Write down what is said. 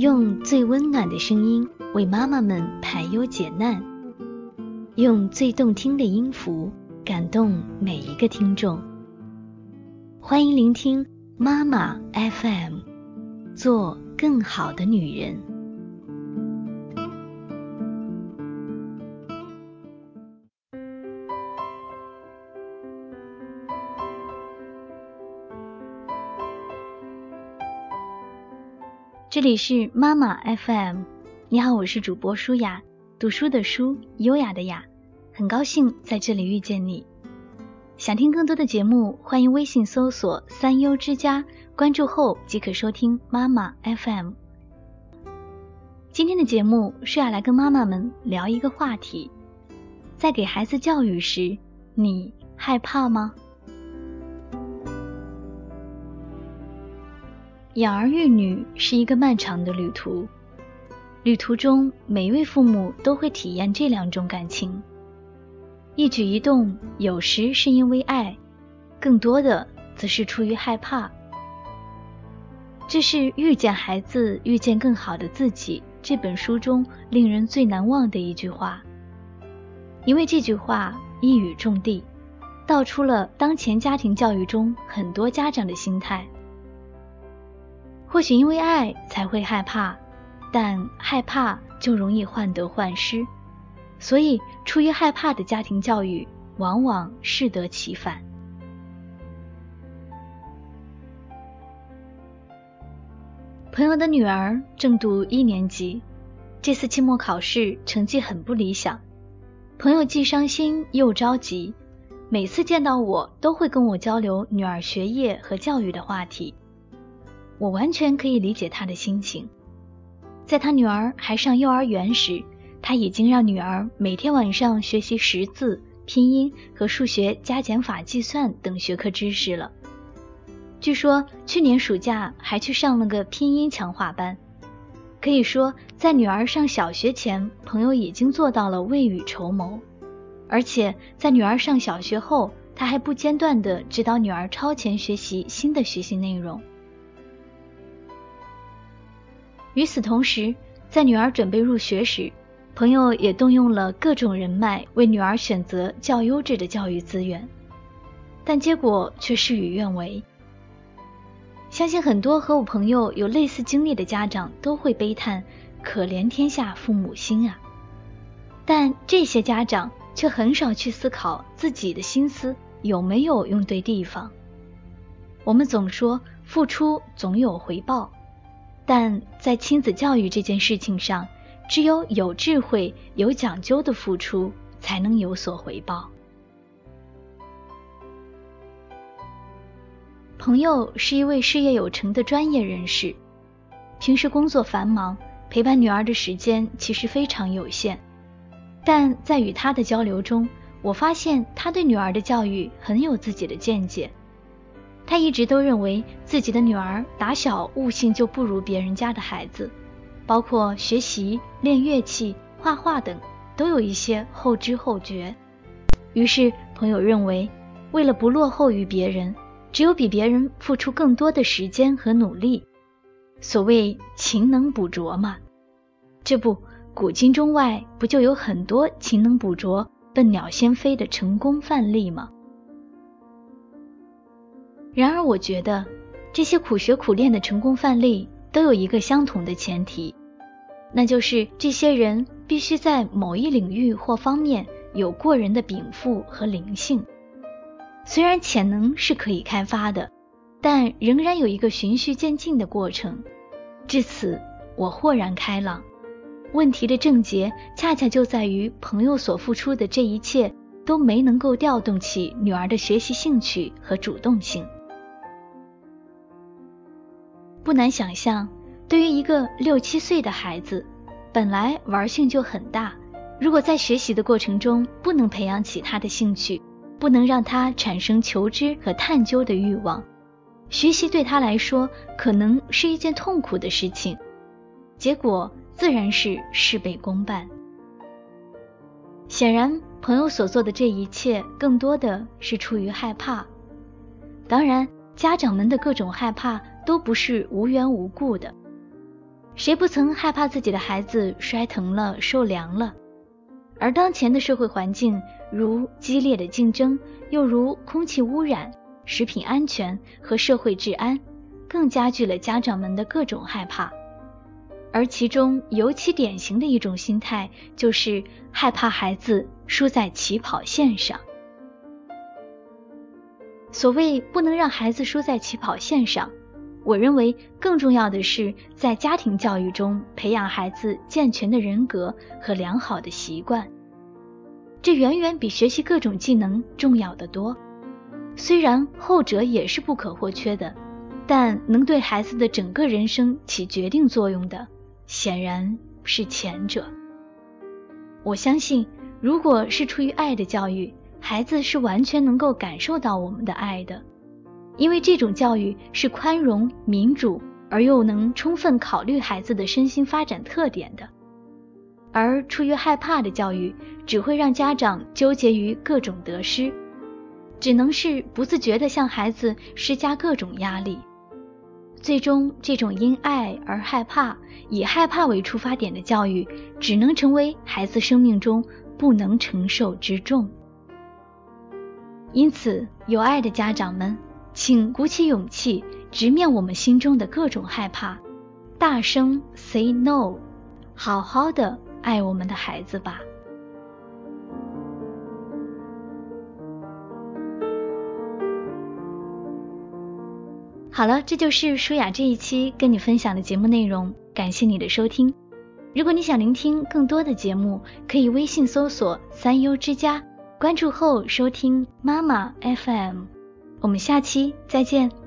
用最温暖的声音为妈妈们排忧解难，用最动听的音符感动每一个听众。欢迎聆听妈妈 FM，做更好的女人。这里是妈妈 FM，你好，我是主播舒雅，读书的书，优雅的雅，很高兴在这里遇见你。想听更多的节目，欢迎微信搜索“三优之家”，关注后即可收听妈妈 FM。今天的节目是要来跟妈妈们聊一个话题：在给孩子教育时，你害怕吗？养儿育女是一个漫长的旅途，旅途中每一位父母都会体验这两种感情。一举一动，有时是因为爱，更多的则是出于害怕。这是《遇见孩子，遇见更好的自己》这本书中令人最难忘的一句话，因为这句话一语中的，道出了当前家庭教育中很多家长的心态。或许因为爱才会害怕，但害怕就容易患得患失，所以出于害怕的家庭教育往往适得其反。朋友的女儿正读一年级，这次期末考试成绩很不理想，朋友既伤心又着急，每次见到我都会跟我交流女儿学业和教育的话题。我完全可以理解他的心情。在他女儿还上幼儿园时，他已经让女儿每天晚上学习识字、拼音和数学加减法计算等学科知识了。据说去年暑假还去上了个拼音强化班。可以说，在女儿上小学前，朋友已经做到了未雨绸缪。而且在女儿上小学后，他还不间断地指导女儿超前学习新的学习内容。与此同时，在女儿准备入学时，朋友也动用了各种人脉为女儿选择较优质的教育资源，但结果却事与愿违。相信很多和我朋友有类似经历的家长都会悲叹：“可怜天下父母心啊！”但这些家长却很少去思考自己的心思有没有用对地方。我们总说付出总有回报。但在亲子教育这件事情上，只有有智慧、有讲究的付出，才能有所回报。朋友是一位事业有成的专业人士，平时工作繁忙，陪伴女儿的时间其实非常有限。但在与他的交流中，我发现他对女儿的教育很有自己的见解。他一直都认为自己的女儿打小悟性就不如别人家的孩子，包括学习、练乐器、画画等，都有一些后知后觉。于是朋友认为，为了不落后于别人，只有比别人付出更多的时间和努力。所谓勤能补拙嘛，这不，古今中外不就有很多勤能补拙、笨鸟先飞的成功范例吗？然而，我觉得这些苦学苦练的成功范例都有一个相同的前提，那就是这些人必须在某一领域或方面有过人的禀赋和灵性。虽然潜能是可以开发的，但仍然有一个循序渐进的过程。至此，我豁然开朗。问题的症结恰恰就在于朋友所付出的这一切都没能够调动起女儿的学习兴趣和主动性。不难想象，对于一个六七岁的孩子，本来玩性就很大，如果在学习的过程中不能培养起他的兴趣，不能让他产生求知和探究的欲望，学习对他来说可能是一件痛苦的事情，结果自然是事倍功半。显然，朋友所做的这一切更多的是出于害怕，当然，家长们的各种害怕。都不是无缘无故的。谁不曾害怕自己的孩子摔疼了、受凉了？而当前的社会环境，如激烈的竞争，又如空气污染、食品安全和社会治安，更加剧了家长们的各种害怕。而其中尤其典型的一种心态，就是害怕孩子输在起跑线上。所谓不能让孩子输在起跑线上，我认为更重要的是在家庭教育中培养孩子健全的人格和良好的习惯。这远远比学习各种技能重要的多。虽然后者也是不可或缺的，但能对孩子的整个人生起决定作用的，显然是前者。我相信，如果是出于爱的教育。孩子是完全能够感受到我们的爱的，因为这种教育是宽容、民主而又能充分考虑孩子的身心发展特点的。而出于害怕的教育，只会让家长纠结于各种得失，只能是不自觉地向孩子施加各种压力。最终，这种因爱而害怕、以害怕为出发点的教育，只能成为孩子生命中不能承受之重。因此，有爱的家长们，请鼓起勇气，直面我们心中的各种害怕，大声 say no，好好的爱我们的孩子吧。好了，这就是舒雅这一期跟你分享的节目内容，感谢你的收听。如果你想聆听更多的节目，可以微信搜索“三优之家”。关注后收听妈妈 FM，我们下期再见。